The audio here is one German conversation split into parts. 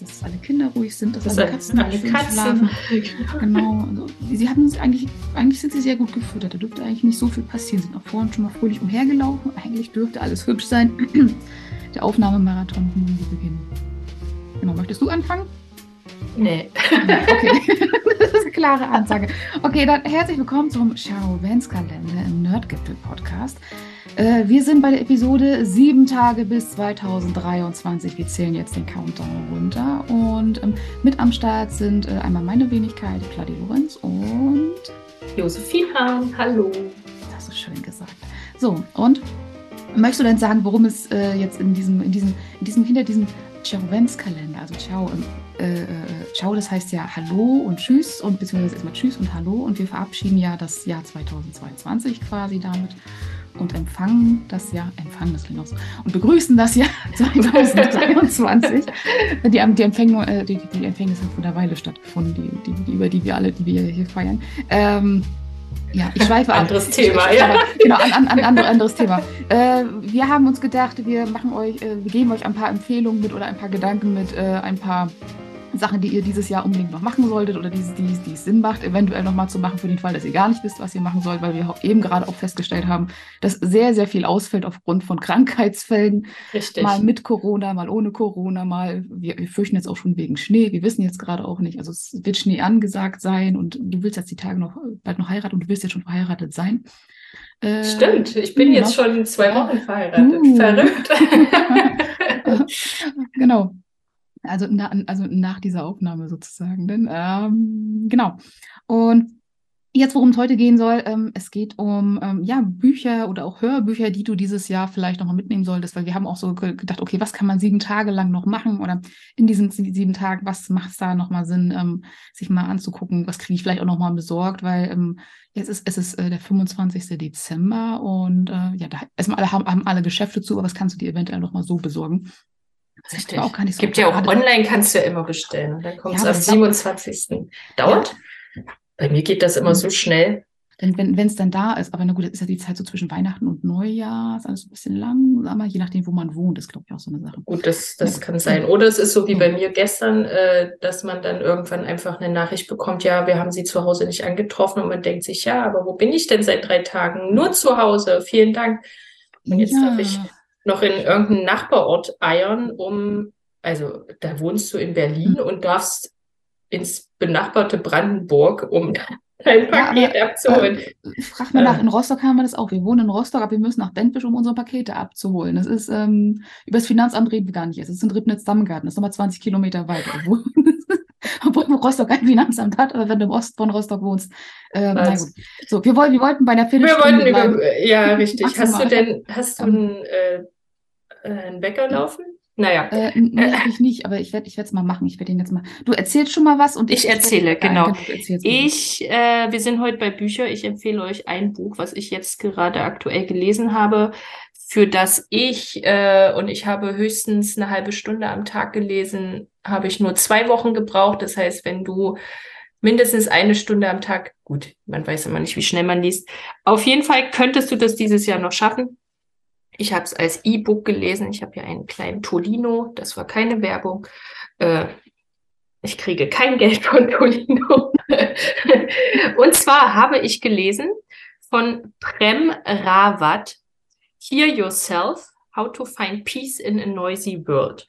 dass, alle Kinder ruhig sind, dass, dass alle Katzen, alle Katzen schlafen. genau. Also, sie hatten es eigentlich, eigentlich sind sie sehr gut gefüttert. Da dürfte eigentlich nicht so viel passieren. Sie sind auch vorhin schon mal fröhlich umhergelaufen. Eigentlich dürfte alles hübsch sein. Der Aufnahmemarathon beginnen. Genau, möchtest du anfangen? Nee. Okay, das ist eine klare Ansage. Okay, dann herzlich willkommen zum Shadow-Vents-Kalender im Nerdgipfel-Podcast. Äh, wir sind bei der Episode sieben Tage bis 2023. Wir zählen jetzt den Countdown runter. Und ähm, mit am Start sind äh, einmal meine Wenigkeit, Claudia Lorenz und Josephine Hahn. Hallo. Das ist schön gesagt. So, und möchtest du denn sagen, worum es äh, jetzt in diesem, in diesem, in diesem, hinter diesem Ciao-Vents-Kalender, also Ciao, äh, äh, Ciao, das heißt ja Hallo und Tschüss und beziehungsweise erstmal Tschüss und Hallo und wir verabschieden ja das Jahr 2022 quasi damit und empfangen das Jahr, empfangen das klingt auch so, und begrüßen das Jahr 2023. die, die, Empfäng, äh, die, die Empfängnisse haben vor der Weile stattgefunden, die, die, die, über die wir alle, die wir hier feiern. Ähm, ja, ich schweife ab. Anderes Thema, ja. Genau, an, an, an, anderes Thema. Äh, wir haben uns gedacht, wir machen euch, äh, wir geben euch ein paar Empfehlungen mit oder ein paar Gedanken mit, äh, ein paar Sachen, die ihr dieses Jahr unbedingt noch machen solltet oder die, die, die es Sinn macht, eventuell noch mal zu machen, für den Fall, dass ihr gar nicht wisst, was ihr machen sollt, weil wir eben gerade auch festgestellt haben, dass sehr, sehr viel ausfällt aufgrund von Krankheitsfällen. Richtig. Mal mit Corona, mal ohne Corona, mal, wir, wir fürchten jetzt auch schon wegen Schnee. Wir wissen jetzt gerade auch nicht, also es wird Schnee angesagt sein und du willst jetzt die Tage noch, bald noch heiraten und du willst jetzt schon verheiratet sein. Äh, Stimmt, ich bin jetzt genau. schon zwei Wochen verheiratet. Uh. Verrückt. genau. Also, na, also nach dieser Aufnahme sozusagen. Denn, ähm, genau. Und jetzt, worum es heute gehen soll, ähm, es geht um ähm, ja, Bücher oder auch Hörbücher, die du dieses Jahr vielleicht nochmal mitnehmen solltest, weil wir haben auch so gedacht, okay, was kann man sieben Tage lang noch machen oder in diesen sieben Tagen, was macht es da nochmal Sinn, ähm, sich mal anzugucken, was kriege ich vielleicht auch nochmal besorgt, weil ähm, jetzt ist, es ist äh, der 25. Dezember und äh, ja, da erstmal alle, haben, haben alle Geschäfte zu, aber was kannst du dir eventuell nochmal so besorgen? Richtig. Auch gar nicht so Gibt ja auch online, kannst du ja immer bestellen. Dann kommt es am 27. Dauert? Ja. Bei mir geht das immer mhm. so schnell. Denn wenn es dann da ist, aber na gut, das ist ja die Zeit so zwischen Weihnachten und Neujahr, ist alles ein bisschen langsamer, je nachdem, wo man wohnt, ist, glaube ich, auch so eine Sache. Gut, das, das ja. kann sein. Oder es ist so wie ja. bei mir gestern, äh, dass man dann irgendwann einfach eine Nachricht bekommt, ja, wir haben sie zu Hause nicht angetroffen und man denkt sich, ja, aber wo bin ich denn seit drei Tagen? Nur zu Hause, vielen Dank. Und jetzt ja. darf ich noch in irgendeinen Nachbarort eiern, um, also da wohnst du in Berlin mhm. und darfst ins benachbarte Brandenburg, um dein Paket ja, abzuholen. Äh, frag mal nach, in Rostock haben wir das auch. Wir wohnen in Rostock, aber wir müssen nach Bentwisch, um unsere Pakete abzuholen. Das ist, ähm, über das Finanzamt reden wir gar nicht. Das ist in Ribnitz-Dammgarten, das ist nochmal 20 Kilometer weiter. Obwohl Rostock ein Finanzamt hat, aber wenn du im Osten von Rostock wohnst, äh, na gut. So, wir, wollten, wir wollten bei der Viertelstunde Wir wollten über, ja, richtig. Hast du denn, hast du ein, äh, äh, einen Bäcker laufen? Naja. Äh, nee, äh, habe ich nicht, aber ich werde ich es mal machen. Ich werde ihn jetzt mal. Du erzählst schon mal was und ich, ich erzähle, ich genau. Ich, äh, wir sind heute bei Bücher. Ich empfehle euch ein Buch, was ich jetzt gerade aktuell gelesen habe, für das ich, äh, und ich habe höchstens eine halbe Stunde am Tag gelesen, habe ich nur zwei Wochen gebraucht. Das heißt, wenn du mindestens eine Stunde am Tag, gut, man weiß immer nicht, wie schnell man liest. Auf jeden Fall könntest du das dieses Jahr noch schaffen. Ich habe es als E-Book gelesen. Ich habe ja einen kleinen Tolino. Das war keine Werbung. Äh, ich kriege kein Geld von Tolino. Und zwar habe ich gelesen von Prem Rawat, Hear Yourself, How to Find Peace in a Noisy World.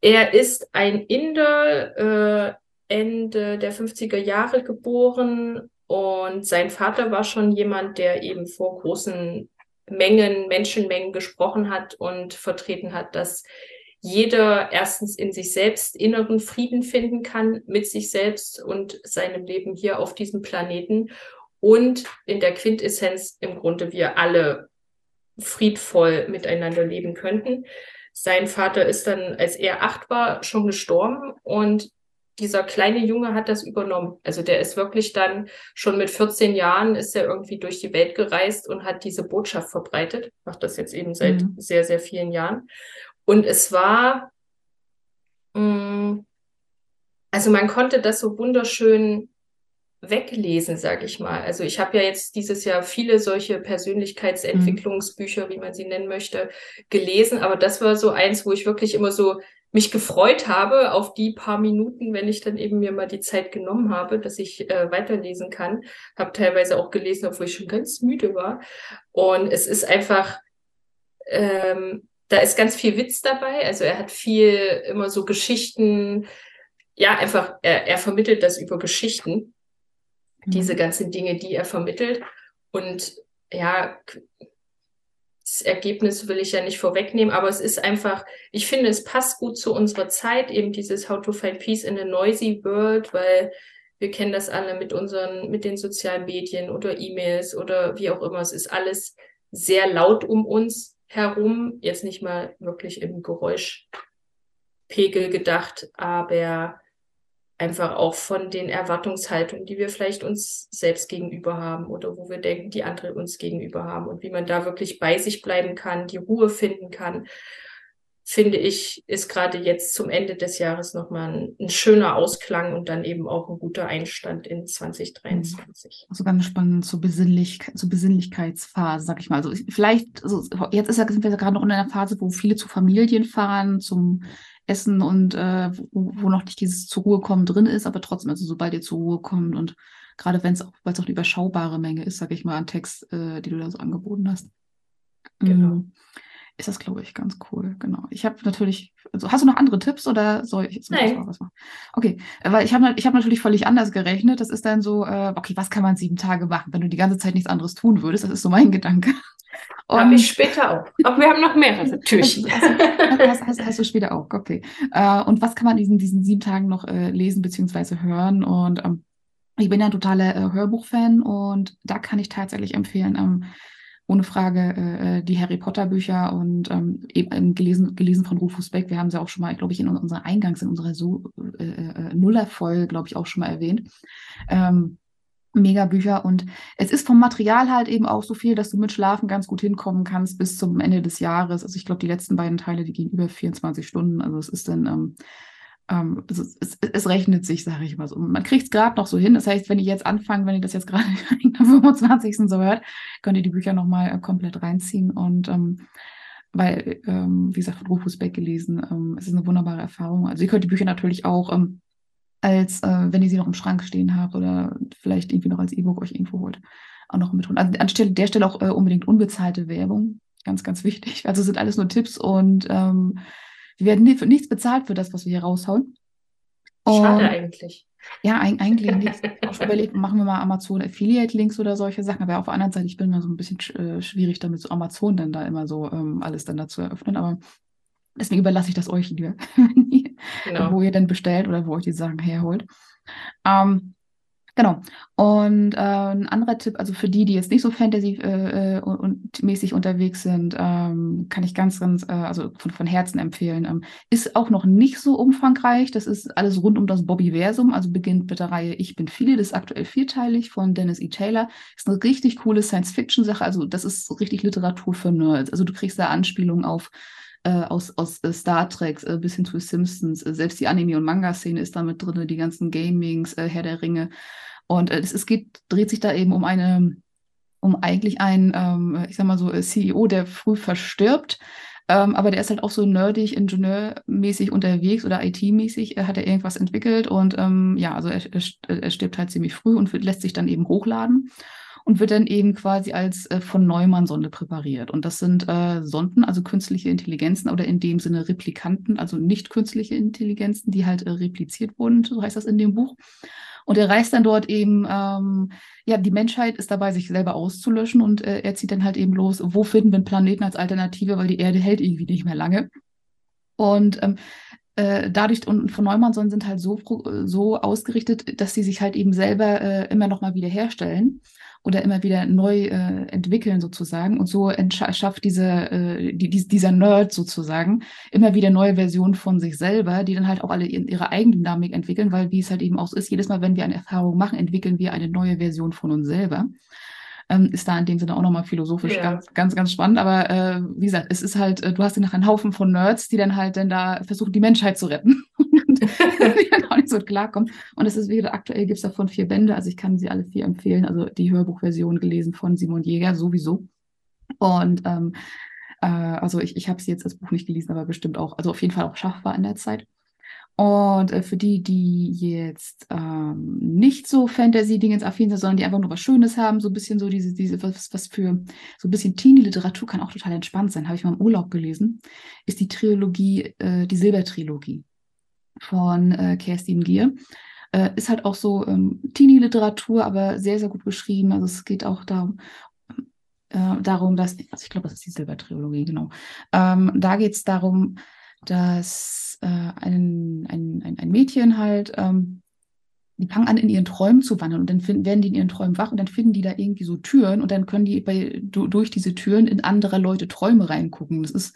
Er ist ein Inder, äh, Ende der 50er Jahre geboren und sein Vater war schon jemand, der eben vor großen Mengen, Menschenmengen gesprochen hat und vertreten hat, dass jeder erstens in sich selbst inneren Frieden finden kann mit sich selbst und seinem Leben hier auf diesem Planeten und in der Quintessenz im Grunde wir alle friedvoll miteinander leben könnten. Sein Vater ist dann, als er acht war, schon gestorben und dieser kleine Junge hat das übernommen. Also der ist wirklich dann schon mit 14 Jahren ist er irgendwie durch die Welt gereist und hat diese Botschaft verbreitet. Macht das jetzt eben seit mhm. sehr, sehr vielen Jahren. Und es war, mh, mm, also man konnte das so wunderschön weglesen, sage ich mal. Also ich habe ja jetzt dieses Jahr viele solche Persönlichkeitsentwicklungsbücher, wie man sie nennen möchte, gelesen, aber das war so eins, wo ich wirklich immer so mich gefreut habe auf die paar Minuten, wenn ich dann eben mir mal die Zeit genommen habe, dass ich äh, weiterlesen kann. Habe teilweise auch gelesen, obwohl ich schon ganz müde war. Und es ist einfach, ähm, da ist ganz viel Witz dabei. Also er hat viel immer so Geschichten. Ja, einfach, er, er vermittelt das über Geschichten. Mhm. Diese ganzen Dinge, die er vermittelt. Und ja, das Ergebnis will ich ja nicht vorwegnehmen, aber es ist einfach, ich finde, es passt gut zu unserer Zeit, eben dieses How to Find Peace in a Noisy World, weil wir kennen das alle mit unseren, mit den sozialen Medien oder E-Mails oder wie auch immer. Es ist alles sehr laut um uns herum. Jetzt nicht mal wirklich im Geräuschpegel gedacht, aber einfach auch von den Erwartungshaltungen, die wir vielleicht uns selbst gegenüber haben oder wo wir denken, die andere uns gegenüber haben und wie man da wirklich bei sich bleiben kann, die Ruhe finden kann, finde ich, ist gerade jetzt zum Ende des Jahres nochmal ein, ein schöner Ausklang und dann eben auch ein guter Einstand in 2023. Also ganz spannend zur, Besinnlich zur Besinnlichkeitsphase, sag ich mal. Also vielleicht, also jetzt ist ja, sind wir gerade noch in einer Phase, wo viele zu Familien fahren, zum Essen und äh, wo, wo, noch nicht dieses zur Ruhe kommen drin ist, aber trotzdem, also sobald ihr zur Ruhe kommt und gerade wenn es auch, weil es auch eine überschaubare Menge ist, sage ich mal, an Text, äh, die du da so angeboten hast. Genau. Mm, ist das, glaube ich, ganz cool. Genau. Ich habe natürlich, also hast du noch andere Tipps oder soll ich jetzt Nein. was machen? Okay, weil ich habe ich hab natürlich völlig anders gerechnet. Das ist dann so, äh, okay, was kann man sieben Tage machen, wenn du die ganze Zeit nichts anderes tun würdest? Das ist so mein Gedanke. Habe ich später auch. Aber wir haben noch mehrere Türchen. hast, hast, hast, du später auch, okay. Äh, und was kann man in diesen, diesen sieben Tagen noch äh, lesen bzw. hören? Und ähm, ich bin ja ein totaler äh, Hörbuchfan und da kann ich tatsächlich empfehlen, ähm, ohne Frage äh, äh, die Harry Potter Bücher und ähm, eben gelesen, gelesen von Rufus Beck. Wir haben sie auch schon mal, glaube ich, in unserer Eingangs, in unserer so äh, Nuller-Folge, glaube ich, auch schon mal erwähnt. Ähm, Megabücher und es ist vom Material halt eben auch so viel, dass du mit Schlafen ganz gut hinkommen kannst bis zum Ende des Jahres. Also ich glaube, die letzten beiden Teile, die gehen über 24 Stunden. Also es ist dann, ähm, ähm, es, es, es, rechnet sich, sage ich mal so. Man kriegt es gerade noch so hin. Das heißt, wenn ich jetzt anfange, wenn ihr das jetzt gerade am 25. so hört, könnt ihr die Bücher nochmal äh, komplett reinziehen und ähm, weil, ähm, wie gesagt, von Rufus Beck gelesen, ähm, es ist eine wunderbare Erfahrung. Also ihr könnt die Bücher natürlich auch ähm, als äh, wenn ihr sie noch im Schrank stehen habt oder vielleicht irgendwie noch als E-Book euch irgendwo holt, auch noch mit holen. Also anstelle der Stelle auch äh, unbedingt unbezahlte Werbung, ganz, ganz wichtig. Also sind alles nur Tipps und ähm, wir werden nie, für nichts bezahlt für das, was wir hier raushauen. Und, Schade eigentlich. Ja, eigentlich nicht. auch schon überlegt, machen wir mal Amazon Affiliate-Links oder solche Sachen. Aber auf der anderen Seite, ich bin mal so ein bisschen äh, schwierig damit, so Amazon dann da immer so ähm, alles dann dazu eröffnen. Aber Deswegen überlasse ich das euch, lieber, genau. wo ihr denn bestellt oder wo euch die Sachen herholt. Ähm, genau. Und äh, ein anderer Tipp, also für die, die jetzt nicht so Fantasy-mäßig äh, äh unterwegs sind, ähm, kann ich ganz, ganz, äh, also von, von Herzen empfehlen. Ähm, ist auch noch nicht so umfangreich. Das ist alles rund um das Bobby-Versum. Also beginnt mit der Reihe Ich bin viele, das ist aktuell vierteilig von Dennis E. Taylor. Ist eine richtig coole Science-Fiction-Sache. Also das ist richtig Literatur für Nerds. Also du kriegst da Anspielungen auf äh, aus, aus äh, Star Trek äh, bis hin zu Simpsons. Äh, selbst die Anime- und Manga-Szene ist da mit drin, die ganzen Gamings, äh, Herr der Ringe. Und es, es geht, dreht sich da eben um eine, um eigentlich einen, ähm, ich sag mal so, CEO, der früh verstirbt. Ähm, aber der ist halt auch so nerdig, ingenieurmäßig unterwegs oder IT-mäßig, hat er irgendwas entwickelt und ähm, ja, also er, er, er stirbt halt ziemlich früh und lässt sich dann eben hochladen und wird dann eben quasi als äh, von Neumann-Sonde präpariert. Und das sind äh, Sonden, also künstliche Intelligenzen oder in dem Sinne Replikanten, also nicht künstliche Intelligenzen, die halt äh, repliziert wurden, so heißt das in dem Buch. Und er reist dann dort eben, ähm, ja, die Menschheit ist dabei, sich selber auszulöschen und äh, er zieht dann halt eben los, wo finden wir einen Planeten als Alternative, weil die Erde hält irgendwie nicht mehr lange. Und ähm, äh, dadurch und von Neumann-Sonden sind halt so, so ausgerichtet, dass sie sich halt eben selber äh, immer noch mal wieder herstellen oder immer wieder neu äh, entwickeln sozusagen. Und so schafft diese, äh, die, dieser Nerd sozusagen immer wieder neue Versionen von sich selber, die dann halt auch alle ihre Eigendynamik entwickeln, weil wie es halt eben auch so ist, jedes Mal, wenn wir eine Erfahrung machen, entwickeln wir eine neue Version von uns selber. Ähm, ist da in dem Sinne auch nochmal philosophisch ja. ganz, ganz, ganz spannend. Aber äh, wie gesagt, es ist halt, äh, du hast ja noch einen Haufen von Nerds, die dann halt dann da versuchen, die Menschheit zu retten. und die dann auch nicht so klarkommen. Und es ist wieder, aktuell gibt es davon vier Bände, also ich kann sie alle vier empfehlen. Also die Hörbuchversion gelesen von Simon Jäger sowieso. Und ähm, Äh, also ich, ich habe sie jetzt als Buch nicht gelesen, aber bestimmt auch, also auf jeden Fall auch schaffbar in der Zeit. Und äh, für die, die jetzt ähm, nicht so Fantasy-Dingens affin sind, sondern die einfach nur was Schönes haben, so ein bisschen so diese, diese, was, was für so ein bisschen Teenie-Literatur kann auch total entspannt sein, habe ich mal im Urlaub gelesen, ist die Trilogie, äh, die Silbertrilogie von äh, Kerstin Gier. Äh, ist halt auch so ähm, Teenie-Literatur, aber sehr, sehr gut beschrieben. Also es geht auch darum, äh, darum, dass, also ich glaube, das ist die Silbertrilogie, genau. Ähm, da geht es darum, dass äh, ein, ein, ein, Mädchen halt, ähm, die fangen an, in ihren Träumen zu wandeln und dann finden, werden die in ihren Träumen wach und dann finden die da irgendwie so Türen und dann können die bei, durch diese Türen in andere Leute Träume reingucken. Das ist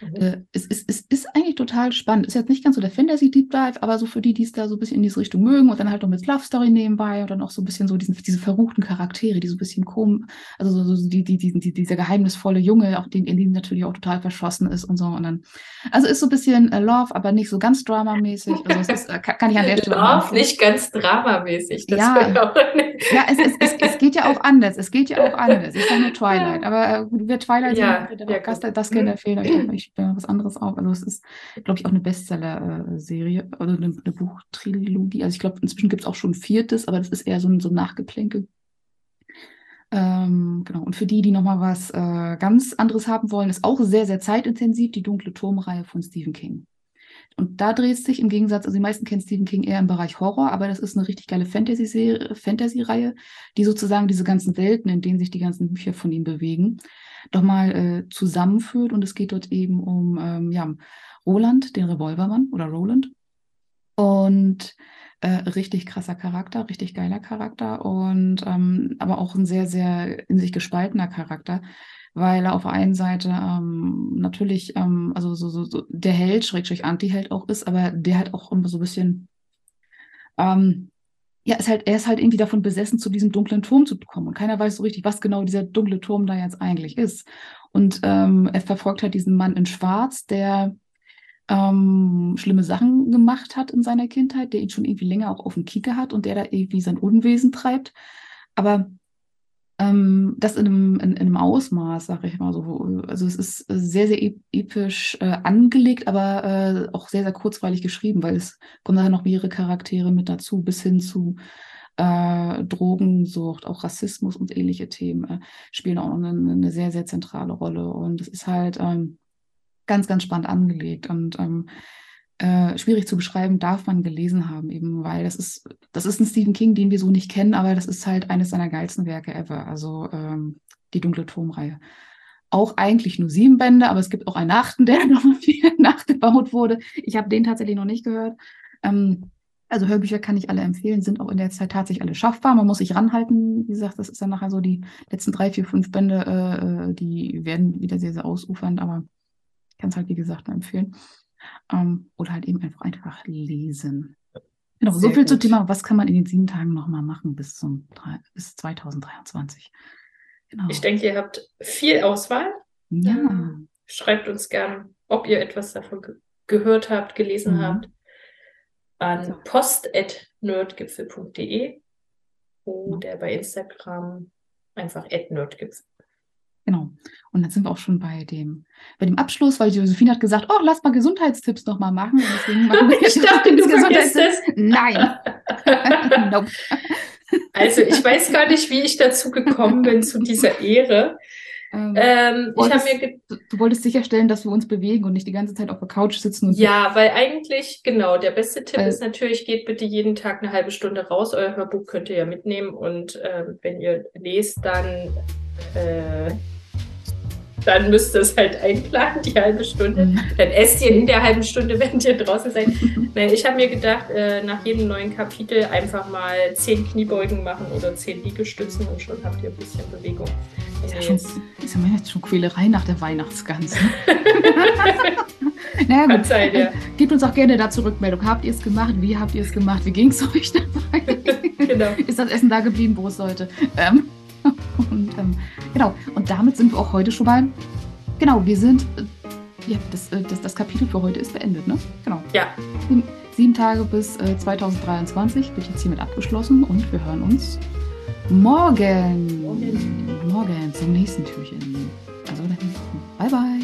Mhm. Äh, es, es, es ist eigentlich total spannend. Ist jetzt nicht ganz so der Fantasy-Deep Dive, aber so für die, die es da so ein bisschen in diese Richtung mögen und dann halt noch mit Love Story nebenbei und dann auch so ein bisschen so diesen, diese verruchten Charaktere, die so ein bisschen komisch, also so, so die, die, die, die, dieser geheimnisvolle Junge, auch den, in den natürlich auch total verschossen ist und so. Und dann, also ist so ein bisschen äh, Love, aber nicht so ganz dramamäßig. Also es ist, äh, kann, ich an der Stelle. Love, nicht ganz dramamäßig. Das ja, ja es, es, es, es geht ja auch anders. Es geht ja auch anders. Ich sage nur Twilight, aber äh, wer Twilight ja, sieht, ja, Gast, das kennt, der fehlt euch äh, was anderes auf. Also es ist, glaube ich, auch eine Bestseller-Serie oder eine, eine Buchtrilogie. Also ich glaube, inzwischen gibt es auch schon ein viertes, aber das ist eher so ein, so ein Nachgeplänkel. Ähm, genau. Und für die, die nochmal was äh, ganz anderes haben wollen, ist auch sehr, sehr zeitintensiv die dunkle Turmreihe von Stephen King. Und da dreht sich im Gegensatz, also die meisten kennen Stephen King eher im Bereich Horror, aber das ist eine richtig geile Fantasy-Reihe, Fantasy die sozusagen diese ganzen Welten, in denen sich die ganzen Bücher von ihm bewegen, nochmal äh, zusammenführt. Und es geht dort eben um ähm, ja, Roland, den Revolvermann oder Roland. Und äh, richtig krasser Charakter, richtig geiler Charakter und ähm, aber auch ein sehr, sehr in sich gespaltener Charakter, weil er auf der einen Seite ähm, natürlich, ähm, also so, so, so der Held, Schrägstrich Anti-Held auch ist, aber der hat auch immer so ein bisschen, ähm, ja, ist halt, er ist halt irgendwie davon besessen, zu diesem dunklen Turm zu kommen. Und keiner weiß so richtig, was genau dieser dunkle Turm da jetzt eigentlich ist. Und ähm, er verfolgt halt diesen Mann in Schwarz, der ähm, schlimme Sachen gemacht hat in seiner Kindheit, der ihn schon irgendwie länger auch auf dem Kieker hat und der da irgendwie sein Unwesen treibt. Aber ähm, das in einem, in, in einem Ausmaß, sag ich mal so. Also es ist sehr, sehr episch äh, angelegt, aber äh, auch sehr, sehr kurzweilig geschrieben, weil es kommen da noch mehrere Charaktere mit dazu, bis hin zu äh, Drogensucht, auch Rassismus und ähnliche Themen äh, spielen auch eine, eine, sehr, sehr zentrale Rolle. Und es ist halt ähm, ganz, ganz spannend angelegt. Und ähm, äh, schwierig zu beschreiben, darf man gelesen haben, eben weil das ist, das ist ein Stephen King, den wir so nicht kennen, aber das ist halt eines seiner geilsten Werke ever. Also ähm, die dunkle Turmreihe. Auch eigentlich nur sieben Bände, aber es gibt auch einen achten, der nochmal viel nachgebaut wurde. Ich habe den tatsächlich noch nicht gehört. Ähm, also Hörbücher kann ich alle empfehlen, sind auch in der Zeit tatsächlich alle schaffbar. Man muss sich ranhalten. Wie gesagt, das ist dann nachher so die letzten drei, vier, fünf Bände, äh, äh die werden wieder sehr, sehr ausufernd, aber ich kann es halt, wie gesagt, empfehlen. Ähm, oder halt eben einfach einfach lesen. Genau, Sehr so viel gut. zum Thema, was kann man in den sieben Tagen nochmal machen bis zum bis 2023. Genau. Ich denke, ihr habt viel Auswahl. Ja. Ähm, schreibt uns gern, ob ihr etwas davon ge gehört habt, gelesen mhm. habt, an so. post.nerdgipfel.de oder bei Instagram einfach nerdgipfel. Genau. Und dann sind wir auch schon bei dem, bei dem Abschluss, weil Josephine hat gesagt, oh, lass mal Gesundheitstipps nochmal machen. Und deswegen machen wir ich dachte, du Gesundheitstipps. Nein. nope. Also ich weiß gar nicht, wie ich dazu gekommen bin zu dieser Ehre. Ähm, ähm, wolltest, mir du wolltest sicherstellen, dass wir uns bewegen und nicht die ganze Zeit auf der Couch sitzen. ja, weil eigentlich, genau, der beste Tipp ist natürlich, geht bitte jeden Tag eine halbe Stunde raus. Euer Hörbuch könnt ihr ja mitnehmen und äh, wenn ihr lest, dann äh, dann müsst ihr es halt einplanen, die halbe Stunde. Mhm. Dann esst ihr in der halben Stunde, während ihr draußen seid. ich habe mir gedacht, äh, nach jedem neuen Kapitel einfach mal zehn Kniebeugen machen oder zehn Liegestützen und schon habt ihr ein bisschen Bewegung. Ist ja, schon, ist ja jetzt schon Quälerei nach der Weihnachtsgans. Ne? naja, gut. Sein, ja. Gebt uns auch gerne dazu Rückmeldung. Habt ihr es gemacht? Wie habt ihr es gemacht? Wie ging es euch dabei? genau. Ist das Essen da geblieben, wo es sollte? Ähm, und ähm, genau, und damit sind wir auch heute schon mal. Genau, wir sind. Äh, ja, das, äh, das, das Kapitel für heute ist beendet, ne? Genau. Ja. Sieben, sieben Tage bis äh, 2023 wird jetzt hiermit abgeschlossen und wir hören uns morgen. Morgen, morgen zum nächsten Türchen. Also, bye bye.